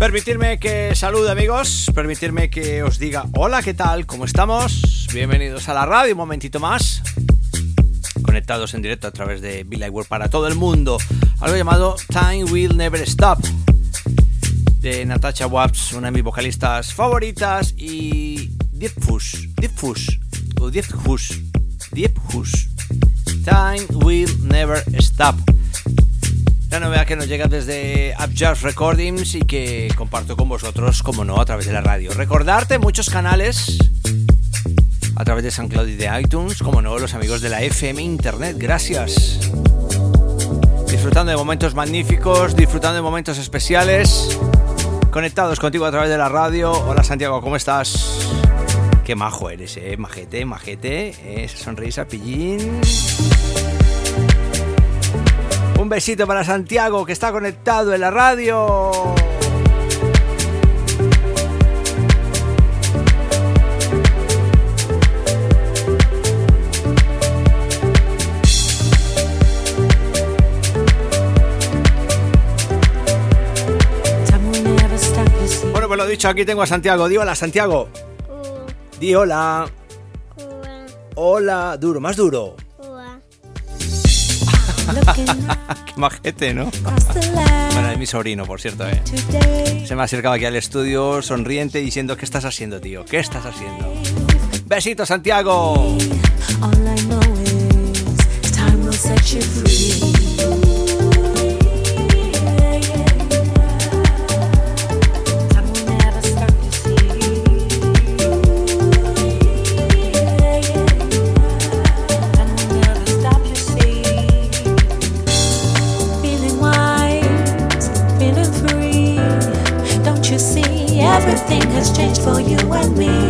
Permitirme que salude amigos, permitirme que os diga hola, ¿qué tal? ¿Cómo estamos? Bienvenidos a la radio, un momentito más. Conectados en directo a través de Bill World para todo el mundo. Algo llamado Time Will Never Stop. De Natasha Watts, una de mis vocalistas favoritas. Y Deep Fush. O. Deep Hush. Time Will Never Stop. La novedad que nos llega desde Upjust Recordings y que comparto con vosotros, como no, a través de la radio. Recordarte muchos canales a través de SoundCloud y de iTunes, como no, los amigos de la FM Internet. Gracias. Disfrutando de momentos magníficos, disfrutando de momentos especiales. Conectados contigo a través de la radio. Hola Santiago, ¿cómo estás? Qué majo eres, eh. Majete, majete. Esa sonrisa, pillín. Un besito para Santiago que está conectado en la radio. Bueno, pues lo dicho, aquí tengo a Santiago. Di hola, Santiago. Di hola. Hola, duro, más duro. Qué majete, ¿no? Bueno, es mi sobrino, por cierto, ¿eh? Se me ha acercado aquí al estudio sonriente diciendo ¿Qué estás haciendo, tío? ¿Qué estás haciendo? Besito, Santiago. change for you and me.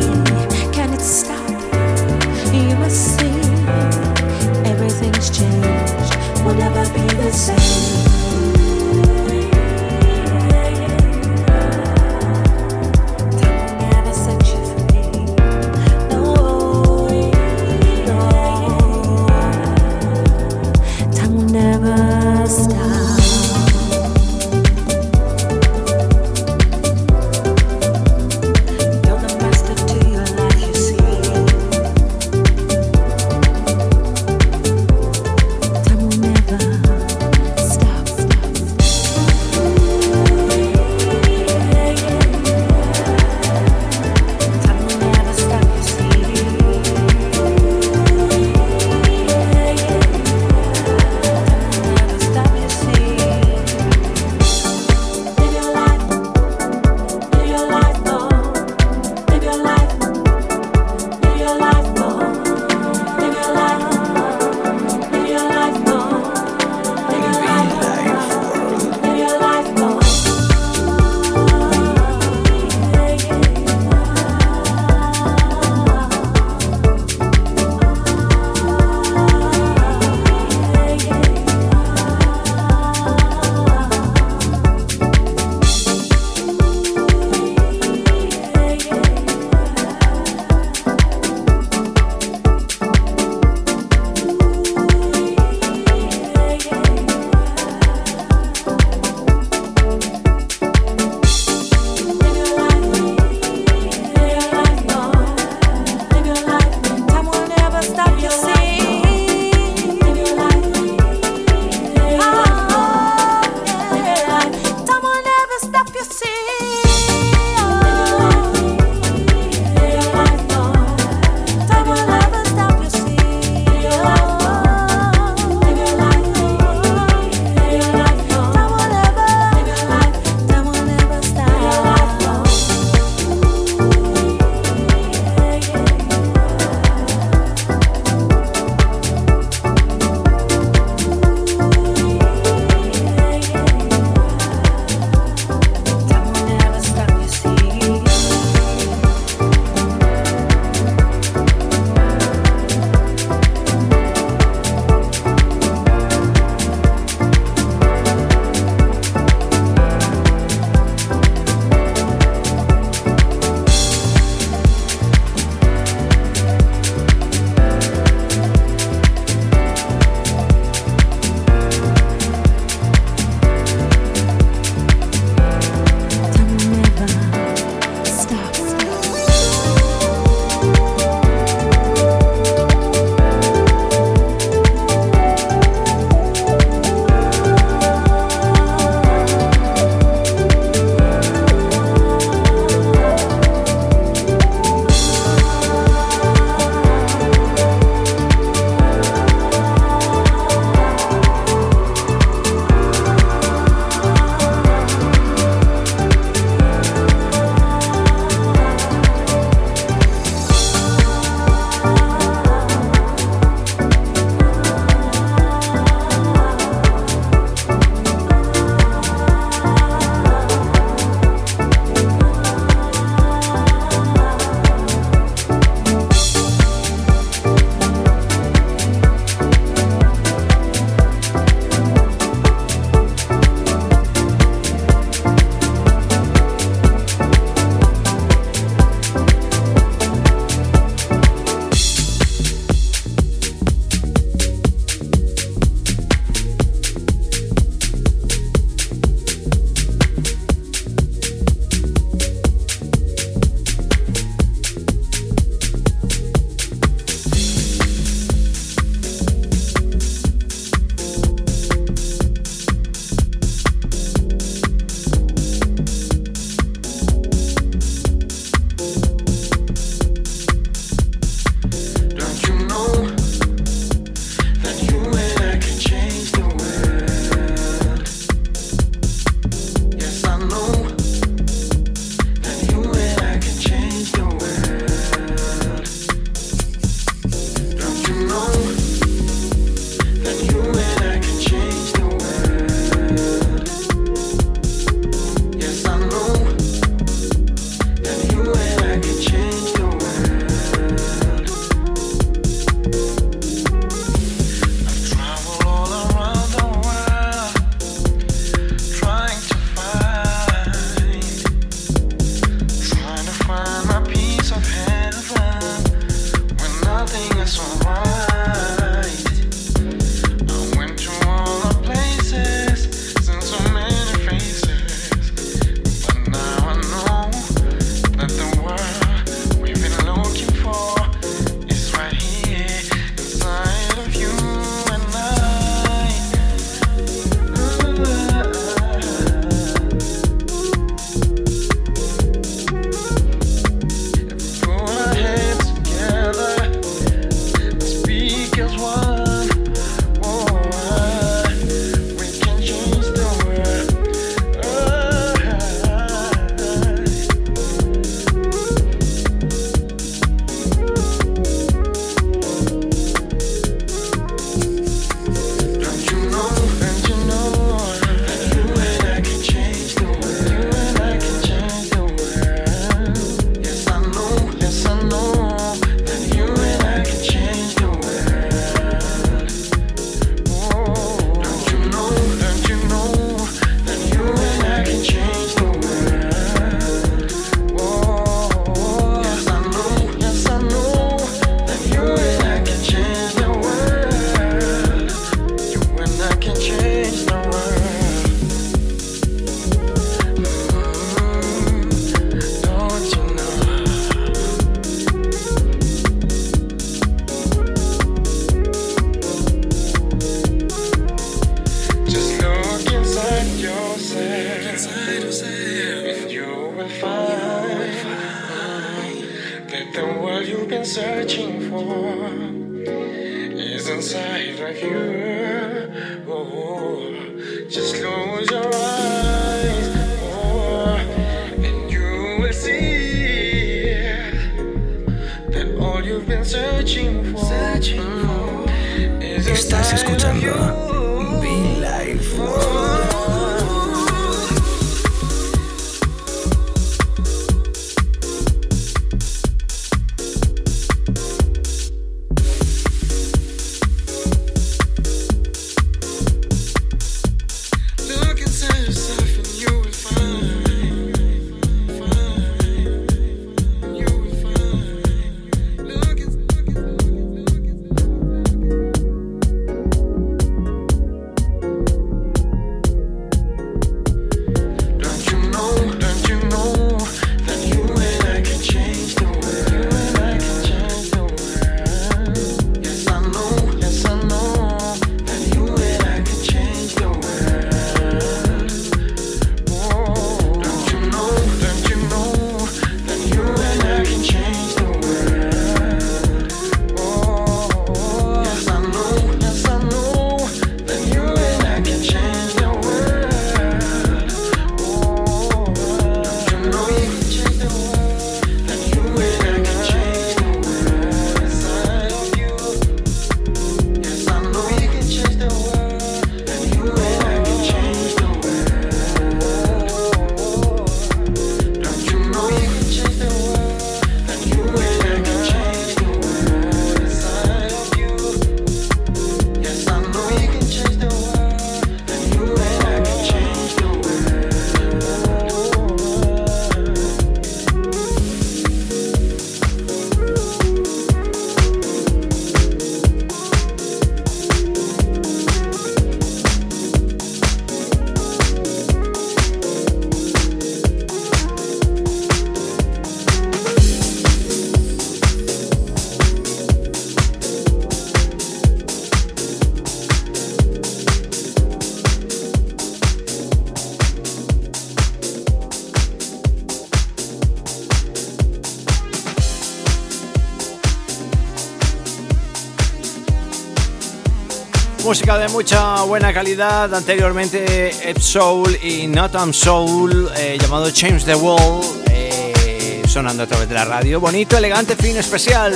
De mucha buena calidad. Anteriormente Ed Soul y Not Soul, eh, llamado Change the Wall, eh, sonando a través de la radio. Bonito, elegante, fin especial.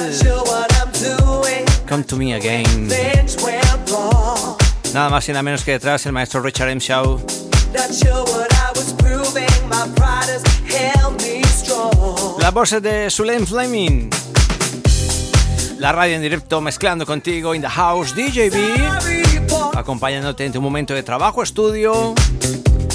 Come to me again. Nada más y nada menos que detrás el maestro Richard M. Shaw. La voz de Suleim Fleming. La radio en directo mezclando contigo in the house DJB acompañándote en tu momento de trabajo, estudio,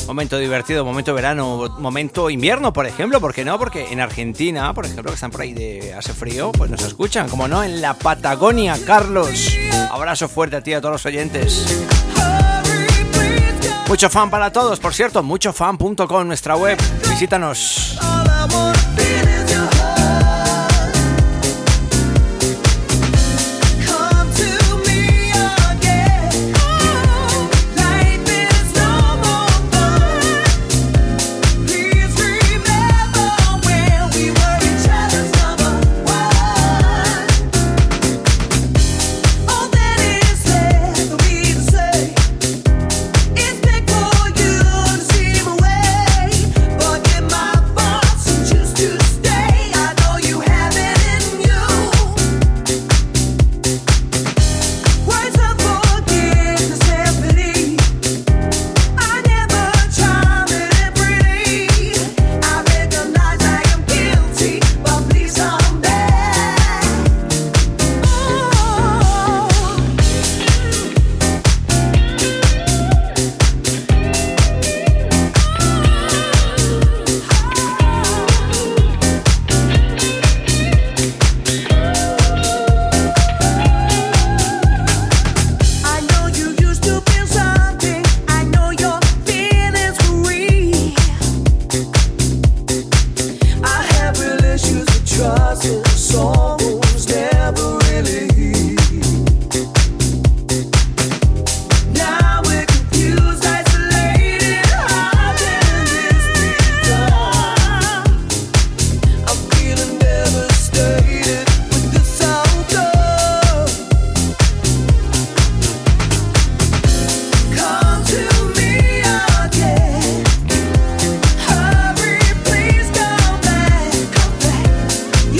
momento divertido, momento verano, momento invierno, por ejemplo, ¿por qué no? Porque en Argentina, por ejemplo, que están por ahí de hace frío, pues nos escuchan, como no, en la Patagonia, Carlos. Abrazo fuerte a ti, a todos los oyentes. Mucho fan para todos, por cierto, muchofan.com, nuestra web. Visítanos.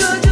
You're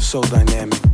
So dynamic.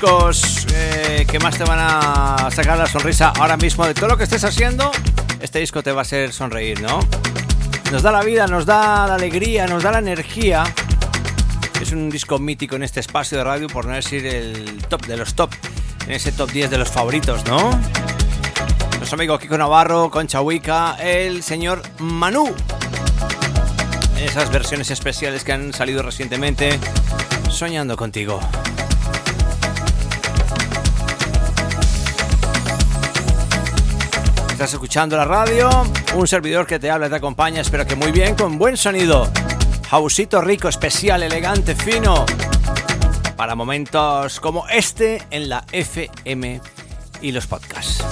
discos eh, que más te van a sacar la sonrisa ahora mismo de todo lo que estés haciendo, este disco te va a hacer sonreír, ¿no? Nos da la vida, nos da la alegría, nos da la energía. Es un disco mítico en este espacio de radio, por no decir el top de los top, en ese top 10 de los favoritos, ¿no? Nuestro amigo Kiko Navarro, Concha Huica, el señor Manu. Esas versiones especiales que han salido recientemente, soñando contigo. Estás escuchando la radio, un servidor que te habla y te acompaña, espero que muy bien, con buen sonido. Hausito rico, especial, elegante, fino. Para momentos como este en la FM y los podcasts.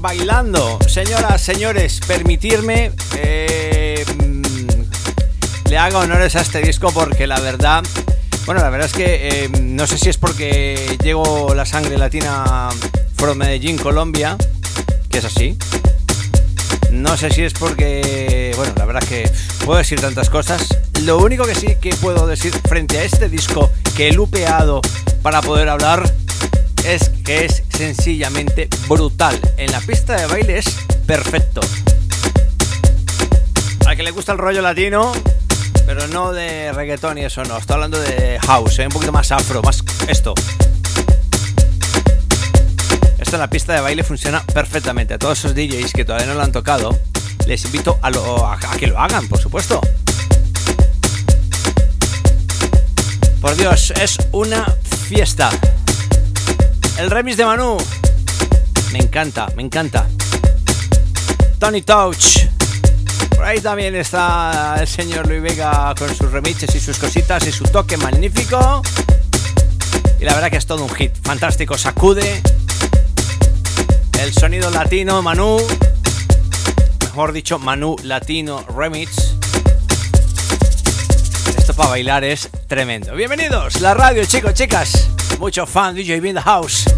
Bailando. Señoras, señores, permitirme eh, mm, le haga honores a este disco porque la verdad, bueno, la verdad es que eh, no sé si es porque llego la sangre latina from Medellín, Colombia, que es así. No sé si es porque, bueno, la verdad es que puedo decir tantas cosas. Lo único que sí que puedo decir frente a este disco que he lupeado para poder hablar es que es sencillamente brutal. En la pista de baile es perfecto. Al que le gusta el rollo latino, pero no de reggaetón y eso no. Estoy hablando de house, ¿eh? un poquito más afro, más esto. Esto en la pista de baile funciona perfectamente. A todos esos DJs que todavía no lo han tocado, les invito a, a que lo hagan, por supuesto. Por Dios, es una fiesta. El remix de Manu. Me encanta, me encanta. Tony Touch. Por ahí también está el señor Luis Vega con sus remixes y sus cositas y su toque magnífico. Y la verdad que es todo un hit. Fantástico, sacude. El sonido latino, Manu. Mejor dicho, Manu Latino Remix para bailar es tremendo. Bienvenidos, la radio, chicos, chicas. Mucho fan, DJ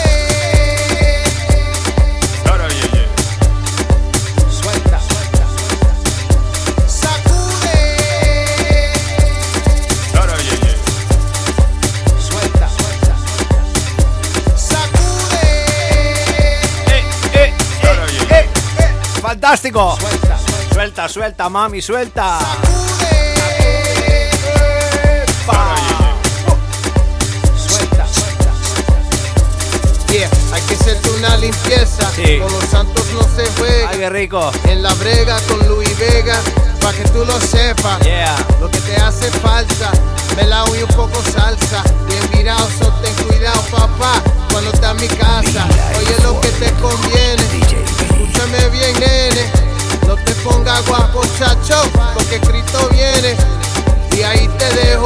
house. suelta, mami, suelta. Suelta. Yeah, hay que hacerte una limpieza. Con los santos no se juega. Ay, qué rico. En la brega con Luis Vega, para que tú lo sepas. Yeah. Lo que te hace falta, melao y un poco salsa. Bien virado, so ten cuidado, papá. Cuando está en mi casa, oye lo que te conviene. No te pongas guapo, chacho, porque Cristo viene y ahí te dejo.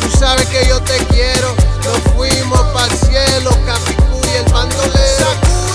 Tú sabes que yo te quiero. Nos fuimos para el cielo, Capicú y el bandolero.